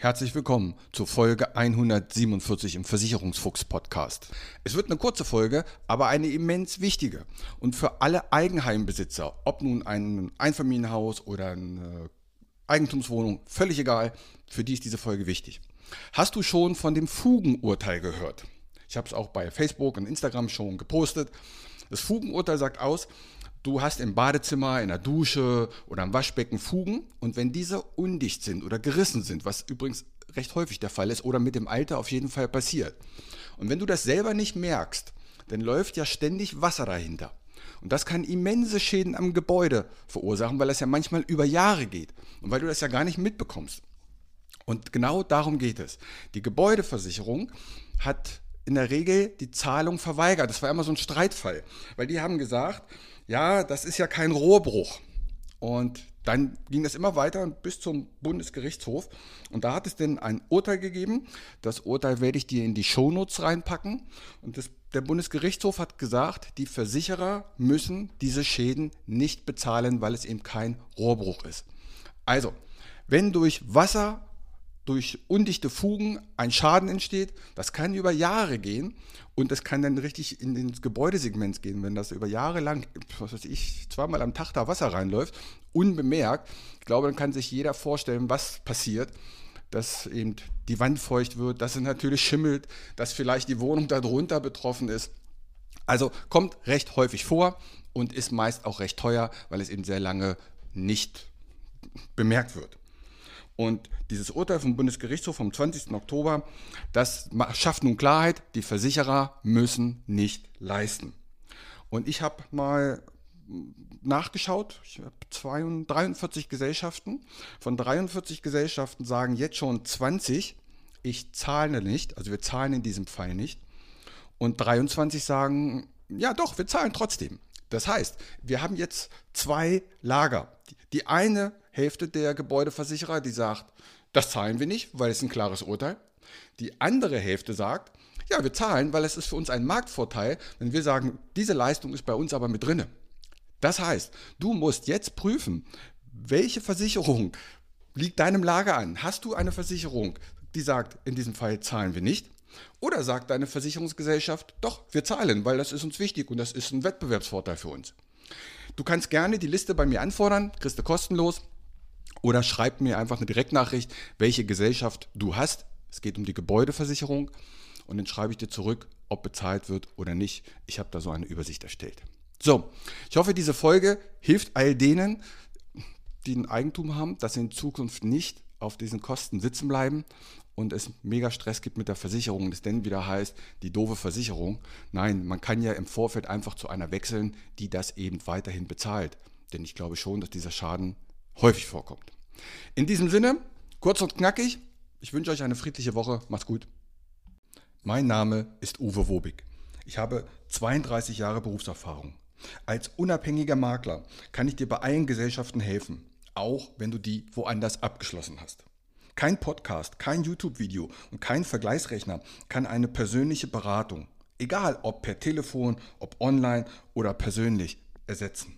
Herzlich willkommen zur Folge 147 im Versicherungsfuchs Podcast. Es wird eine kurze Folge, aber eine immens wichtige. Und für alle Eigenheimbesitzer, ob nun ein Einfamilienhaus oder eine Eigentumswohnung, völlig egal, für die ist diese Folge wichtig. Hast du schon von dem Fugenurteil gehört? Ich habe es auch bei Facebook und Instagram schon gepostet. Das Fugenurteil sagt aus, du hast im Badezimmer, in der Dusche oder am Waschbecken Fugen und wenn diese undicht sind oder gerissen sind, was übrigens recht häufig der Fall ist oder mit dem Alter auf jeden Fall passiert. Und wenn du das selber nicht merkst, dann läuft ja ständig Wasser dahinter. Und das kann immense Schäden am Gebäude verursachen, weil das ja manchmal über Jahre geht und weil du das ja gar nicht mitbekommst. Und genau darum geht es. Die Gebäudeversicherung hat in der Regel die Zahlung verweigert. Das war immer so ein Streitfall, weil die haben gesagt, ja, das ist ja kein Rohrbruch. Und dann ging das immer weiter bis zum Bundesgerichtshof. Und da hat es denn ein Urteil gegeben. Das Urteil werde ich dir in die Shownotes reinpacken. Und das, der Bundesgerichtshof hat gesagt, die Versicherer müssen diese Schäden nicht bezahlen, weil es eben kein Rohrbruch ist. Also, wenn durch Wasser durch undichte Fugen ein Schaden entsteht. Das kann über Jahre gehen und das kann dann richtig in ins Gebäudesegment gehen, wenn das über Jahre lang, was weiß ich, zweimal am Tag da Wasser reinläuft, unbemerkt. Ich glaube, dann kann sich jeder vorstellen, was passiert. Dass eben die Wand feucht wird, dass es natürlich schimmelt, dass vielleicht die Wohnung darunter betroffen ist. Also kommt recht häufig vor und ist meist auch recht teuer, weil es eben sehr lange nicht bemerkt wird. Und dieses Urteil vom Bundesgerichtshof vom 20. Oktober, das schafft nun Klarheit, die Versicherer müssen nicht leisten. Und ich habe mal nachgeschaut, ich habe 43 Gesellschaften. Von 43 Gesellschaften sagen jetzt schon 20, ich zahle nicht, also wir zahlen in diesem Fall nicht. Und 23 sagen, ja doch, wir zahlen trotzdem. Das heißt, wir haben jetzt zwei Lager. Die eine Hälfte der Gebäudeversicherer, die sagt, das zahlen wir nicht, weil es ein klares Urteil. Die andere Hälfte sagt, ja, wir zahlen, weil es ist für uns ein Marktvorteil, wenn wir sagen, diese Leistung ist bei uns aber mit drinne. Das heißt, du musst jetzt prüfen, welche Versicherung liegt deinem Lager an. Hast du eine Versicherung, die sagt, in diesem Fall zahlen wir nicht? Oder sagt deine Versicherungsgesellschaft, doch, wir zahlen, weil das ist uns wichtig und das ist ein Wettbewerbsvorteil für uns. Du kannst gerne die Liste bei mir anfordern, kriegst du kostenlos. Oder schreib mir einfach eine Direktnachricht, welche Gesellschaft du hast. Es geht um die Gebäudeversicherung. Und dann schreibe ich dir zurück, ob bezahlt wird oder nicht. Ich habe da so eine Übersicht erstellt. So, ich hoffe, diese Folge hilft all denen, die ein Eigentum haben, dass sie in Zukunft nicht auf diesen Kosten sitzen bleiben und es mega Stress gibt mit der Versicherung und es dann wieder heißt, die doofe Versicherung. Nein, man kann ja im Vorfeld einfach zu einer wechseln, die das eben weiterhin bezahlt. Denn ich glaube schon, dass dieser Schaden häufig vorkommt. In diesem Sinne, kurz und knackig, ich wünsche euch eine friedliche Woche. Macht's gut. Mein Name ist Uwe Wobig. Ich habe 32 Jahre Berufserfahrung. Als unabhängiger Makler kann ich dir bei allen Gesellschaften helfen, auch wenn du die woanders abgeschlossen hast. Kein Podcast, kein YouTube-Video und kein Vergleichsrechner kann eine persönliche Beratung, egal ob per Telefon, ob online oder persönlich, ersetzen.